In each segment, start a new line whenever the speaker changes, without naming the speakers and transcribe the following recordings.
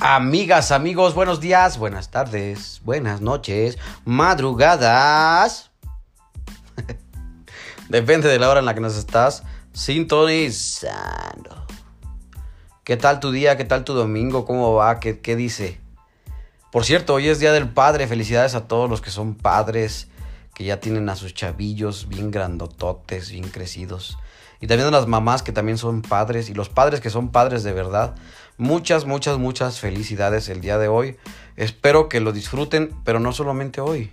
Amigas, amigos, buenos días, buenas tardes, buenas noches, madrugadas. Depende de la hora en la que nos estás sintonizando. ¿Qué tal tu día? ¿Qué tal tu domingo? ¿Cómo va? ¿Qué, qué dice? Por cierto, hoy es Día del Padre. Felicidades a todos los que son padres, que ya tienen a sus chavillos bien grandototes, bien crecidos. Y también a las mamás que también son padres y los padres que son padres de verdad. Muchas, muchas, muchas felicidades el día de hoy. Espero que lo disfruten, pero no solamente hoy.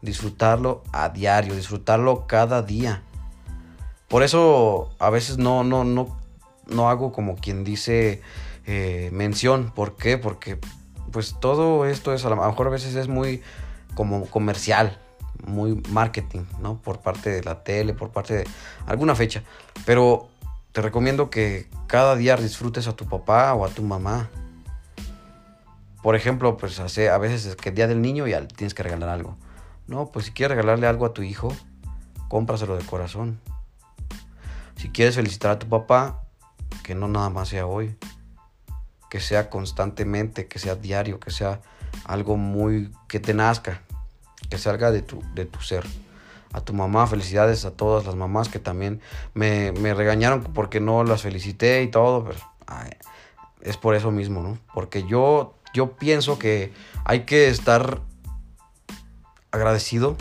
Disfrutarlo a diario, disfrutarlo cada día. Por eso a veces no, no, no, no hago como quien dice eh, mención. ¿Por qué? Porque pues todo esto es a lo mejor a veces es muy como comercial, muy marketing, ¿no? Por parte de la tele, por parte de alguna fecha. Pero te recomiendo que cada día disfrutes a tu papá o a tu mamá. Por ejemplo, pues a veces es que el día del niño ya tienes que regalar algo. No, pues si quieres regalarle algo a tu hijo, cómpraselo de corazón. Si quieres felicitar a tu papá, que no nada más sea hoy, que sea constantemente, que sea diario, que sea algo muy que te nazca, que salga de tu, de tu ser a tu mamá, felicidades a todas las mamás que también me, regañaron porque no las felicité y todo, es por eso mismo, ¿no? Porque yo, yo pienso que hay que estar agradecido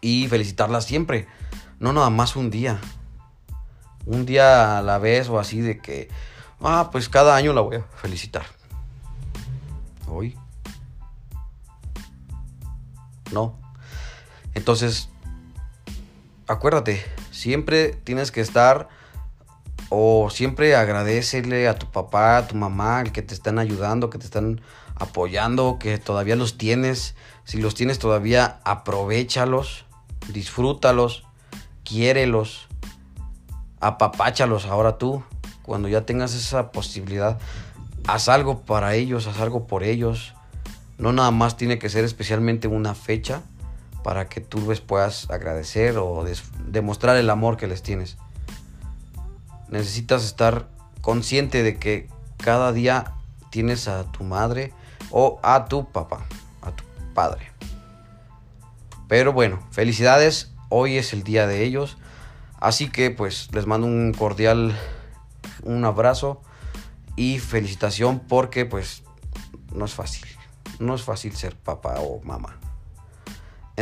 y felicitarlas siempre, no nada más un día, un día a la vez o así de que, ah, pues cada año la voy a felicitar. Hoy. No. Entonces, acuérdate, siempre tienes que estar o siempre agradecele a tu papá, a tu mamá, el que te están ayudando, que te están apoyando, que todavía los tienes. Si los tienes todavía, aprovechalos, disfrútalos, quiérelos, apapáchalos ahora tú. Cuando ya tengas esa posibilidad, haz algo para ellos, haz algo por ellos. No nada más tiene que ser especialmente una fecha para que tú les puedas agradecer o demostrar el amor que les tienes. Necesitas estar consciente de que cada día tienes a tu madre o a tu papá, a tu padre. Pero bueno, felicidades, hoy es el día de ellos. Así que pues les mando un cordial un abrazo y felicitación porque pues no es fácil. No es fácil ser papá o mamá.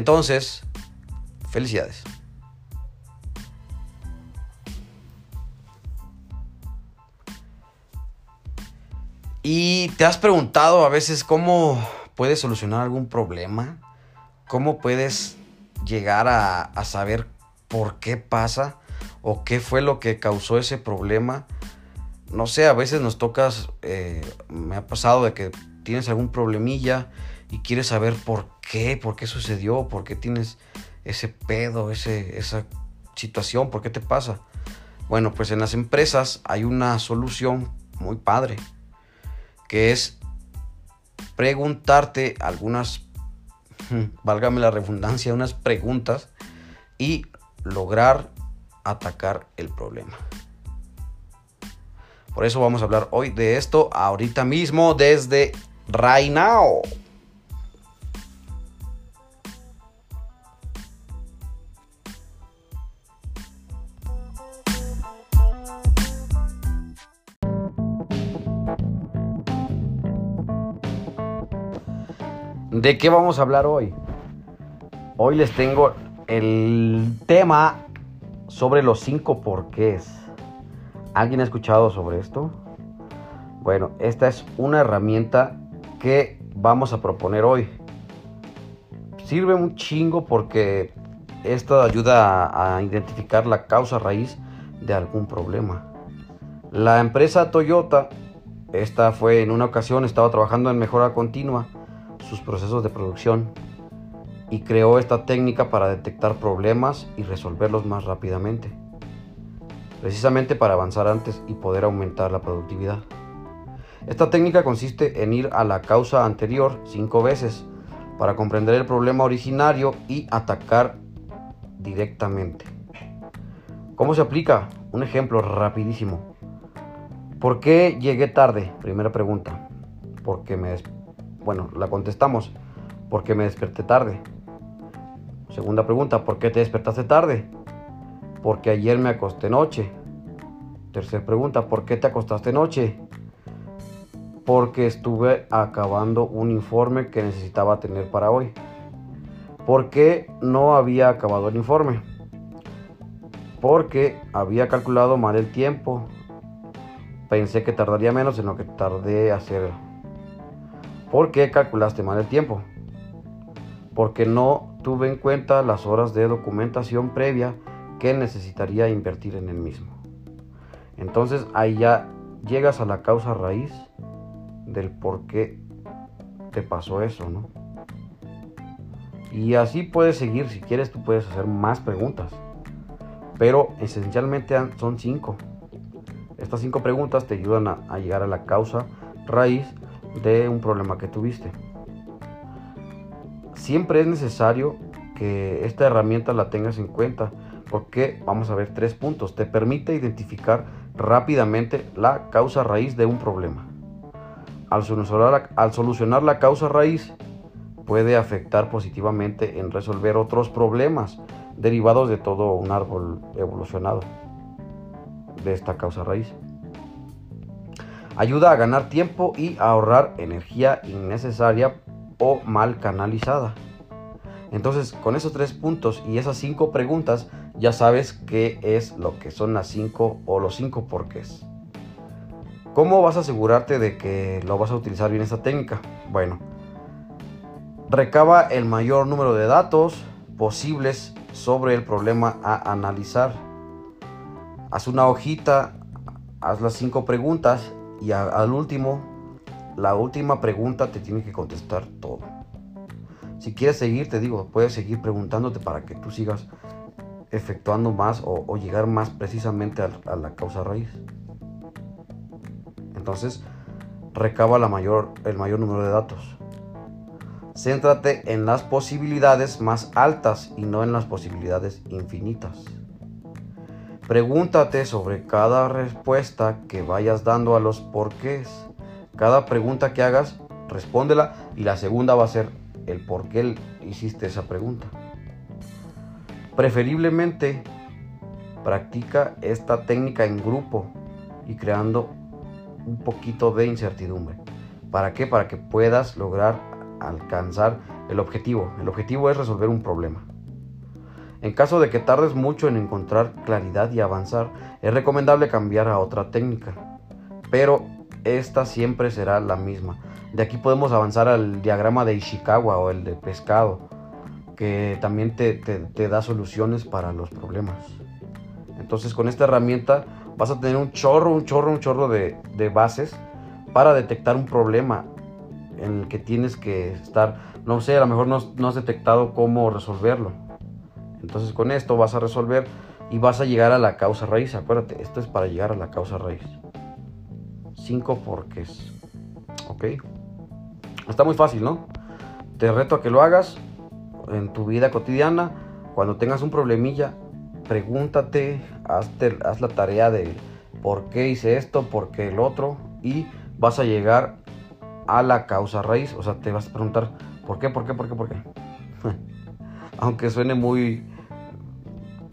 Entonces, felicidades. ¿Y te has preguntado a veces cómo puedes solucionar algún problema? ¿Cómo puedes llegar a, saber por qué pasa o qué fue lo que causó ese problema? No sé, a veces nos tocas, eh, me ha pasado de que tienes algún problemilla y quieres saber por qué, por qué sucedió, por qué tienes ese pedo, ese, esa situación, por qué te pasa. Bueno, pues en las empresas hay una solución muy padre, que es preguntarte algunas, válgame la redundancia, unas preguntas y lograr atacar el problema. Por eso vamos a hablar hoy de esto ahorita mismo desde Right Now. ¿De qué vamos a hablar hoy? Hoy les tengo el tema sobre los cinco porqués. ¿Alguien ha escuchado sobre esto? Bueno, esta es una herramienta que vamos a proponer hoy. Sirve un chingo porque esto ayuda a, a identificar la causa raíz de algún problema. La empresa Toyota, esta fue en una ocasión, estaba trabajando en mejora continua sus procesos de producción y creó esta técnica para detectar problemas y resolverlos más rápidamente, precisamente para avanzar antes y poder aumentar la productividad. Esta técnica consiste en ir a la causa anterior cinco veces para comprender el problema originario y atacar directamente. ¿Cómo se aplica? Un ejemplo rapidísimo. ¿Por qué llegué tarde? Primera pregunta. Porque me... Bueno, la contestamos. Porque me desperté tarde. Segunda pregunta. ¿Por qué te despertaste tarde? Porque ayer me acosté noche. Tercera pregunta. ¿Por qué te acostaste noche? Porque estuve acabando un informe que necesitaba tener para hoy. ¿Por qué no había acabado el informe? Porque había calculado mal el tiempo. Pensé que tardaría menos en lo que tardé hacer. ¿Por qué calculaste mal el tiempo? Porque no tuve en cuenta las horas de documentación previa que necesitaría invertir en el mismo. Entonces ahí ya llegas a la causa raíz del por qué te pasó eso, ¿no? Y así puedes seguir, si quieres tú puedes hacer más preguntas. Pero esencialmente son cinco. Estas cinco preguntas te ayudan a, llegar a la causa raíz de un problema que tuviste. Siempre es necesario que esta herramienta la tengas en cuenta porque vamos a ver tres puntos. Te permite identificar rápidamente la causa raíz de un problema. Al solucionar, al solucionar la causa raíz, puede afectar positivamente en resolver otros problemas derivados de todo un árbol evolucionado de esta causa raíz. Ayuda a ganar tiempo y a ahorrar energía innecesaria o mal canalizada. Entonces, con esos tres puntos y esas cinco preguntas, ya sabes qué es lo que son las cinco o los cinco porqués. ¿Cómo vas a asegurarte de que lo vas a utilizar bien esta técnica? Bueno, Recaba el mayor número de datos posibles sobre el problema a analizar. Haz una hojita, haz las cinco preguntas y al último, la última pregunta te tiene que contestar todo. Si quieres seguir, te digo, puedes seguir preguntándote para que tú sigas efectuando más o, llegar más precisamente a, la causa raíz. Entonces, recaba el mayor número de datos. Céntrate en las posibilidades más altas y no en las posibilidades infinitas. Pregúntate sobre cada respuesta que vayas dando a los porqués. Cada pregunta que hagas, respóndela y la segunda va a ser el por qué hiciste esa pregunta. Preferiblemente, practica esta técnica en grupo y creando un poquito de incertidumbre. ¿Para qué? Para que puedas lograr alcanzar el objetivo. El objetivo es resolver un problema. En caso de que tardes mucho en encontrar claridad y avanzar, es recomendable cambiar a otra técnica. Pero esta siempre será la misma. De aquí podemos avanzar al diagrama de Ishikawa o el de pescado, que también te, da soluciones para los problemas. Entonces con esta herramienta vas a tener un chorro, un chorro, un chorro de, bases para detectar un problema en el que tienes que estar, no sé, a lo mejor no, has detectado cómo resolverlo. Entonces con esto vas a resolver y vas a llegar a la causa raíz. Acuérdate, esto es para llegar a la causa raíz. Cinco porqués. ¿Ok? Está muy fácil, ¿no? Te reto a que lo hagas en tu vida cotidiana. Cuando tengas un problemilla, pregúntate, haz la tarea de por qué hice esto, por qué el otro. Y vas a llegar a la causa raíz. O sea, te vas a preguntar, ¿por qué, por qué, por qué, por qué? Aunque suene muy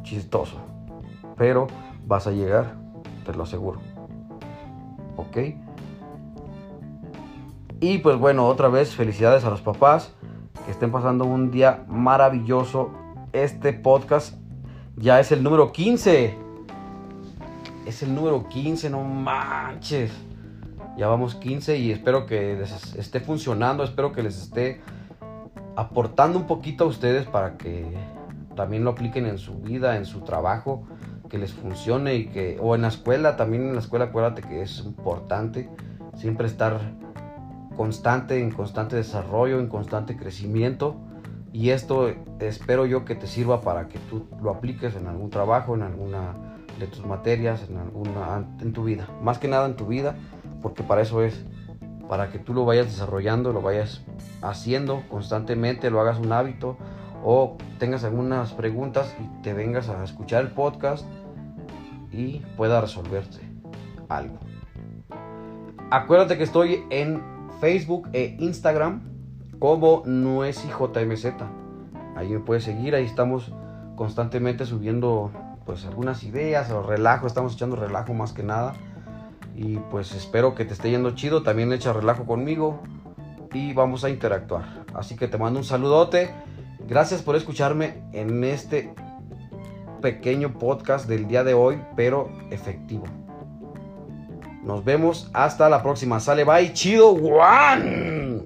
chistoso. Pero vas a llegar, te lo aseguro. ¿Ok? Y pues bueno, otra vez felicidades a los papás que estén pasando un día maravilloso. Este podcast ya es el número 15. Es el número 15, no manches. Ya vamos 15 y espero que les esté funcionando, espero que les esté aportando un poquito a ustedes para que también lo apliquen en su vida, en su trabajo, que les funcione y que, o en la escuela, también en la escuela acuérdate que es importante siempre estar constante, en constante desarrollo, en constante crecimiento. Y esto espero yo que te sirva para que tú lo apliques en algún trabajo, en alguna de tus materias, en alguna en tu vida. Más que nada en tu vida, porque para eso es para que tú lo vayas desarrollando, lo vayas haciendo constantemente, lo hagas un hábito o tengas algunas preguntas y te vengas a escuchar el podcast y pueda resolverte algo. Acuérdate que estoy en Facebook e Instagram como JMZ. Ahí me puedes seguir, ahí estamos constantemente subiendo pues algunas ideas o relajo, estamos echando relajo más que nada. Y pues espero que te esté yendo chido, también echa relajo conmigo y vamos a interactuar. Así que te mando un saludote. Gracias por escucharme en este pequeño podcast del día de hoy, pero efectivo. Nos vemos hasta la próxima. Sale, bye, chido, one.